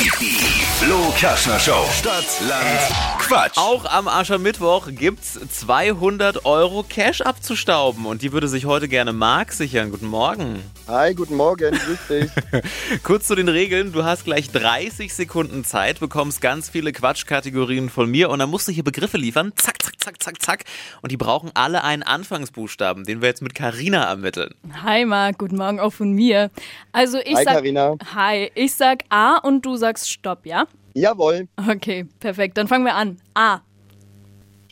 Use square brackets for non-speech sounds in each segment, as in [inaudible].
Die Flo Kaschner Show. Stadt, Land, Quatsch. Auch am Aschermittwoch gibt's 200 Euro Cash abzustauben und die würde sich heute gerne Marc sichern. Guten Morgen. Hi, guten Morgen, grüß dich. [laughs] Kurz zu den Regeln. Du hast gleich 30 Sekunden Zeit, bekommst ganz viele Quatschkategorien von mir und dann musst du hier Begriffe liefern. Zack, zack, zack, zack, zack. Und die brauchen alle einen Anfangsbuchstaben, den wir jetzt mit Carina ermitteln. Hi Marc, guten Morgen auch von mir. Also ich Hi, sag Carina. Hi, ich sag A und du sagst Stopp, ja? Jawohl, Okay, perfekt. Dann fangen wir an. A.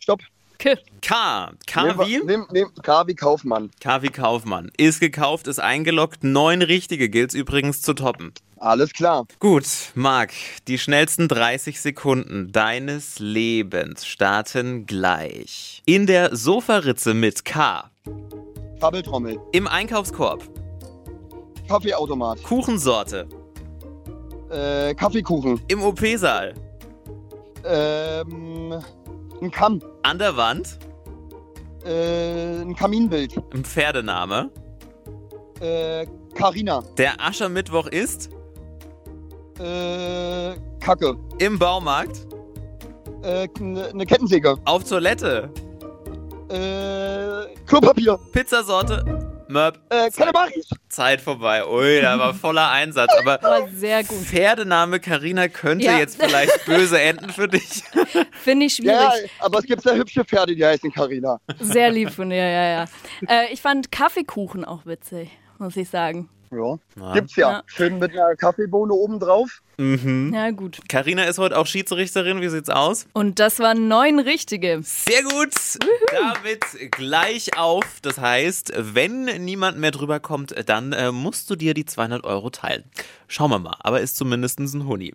stopp. K. K. K wie? nehm, nehm, K wie Kaufmann. K wie Kaufmann. Ist gekauft, ist eingeloggt. Neun richtige gilt's übrigens zu toppen. Alles klar. Gut, Marc, die schnellsten 30 Sekunden deines Lebens starten gleich. In der Sofaritze mit K. Kabeltrommel. Im Einkaufskorb. Kaffeeautomat. Kuchensorte. Äh, Kaffeekuchen. Im OP-Saal. Ähm, ein Kamm. An der Wand. Äh, ein Kaminbild. Ein Pferdename. Äh, Carina. Der Aschermittwoch ist. Äh, Kacke. Im Baumarkt. Äh, eine Kettensäge. Auf Toilette. Äh, Klopapier. Pizzasorte. Möb. Äh, Kalamaris. Zeit vorbei. Ui, da war voller Einsatz. Aber [laughs] War sehr gut. Pferdename Carina könnte Ja. jetzt vielleicht [laughs] böse enden für dich. [laughs] Finde ich schwierig. Ja, aber es gibt sehr hübsche Pferde, die heißen Carina. Sehr lieb von dir, ja, ja. Äh, ich fand Kaffeekuchen auch witzig, muss ich sagen. Ja. Ja. Gibt's ja. Ja. Schön mit einer Kaffeebohne oben drauf. Mhm. Ja, gut. Carina ist heute auch Schiedsrichterin. Wie sieht's aus? Und das waren neun richtige. Sehr gut. Damit gleich auf. Das heißt, wenn niemand mehr drüber kommt, dann äh, musst du dir die 200 Euro teilen. Schauen wir mal. Aber ist zumindest ein Huni.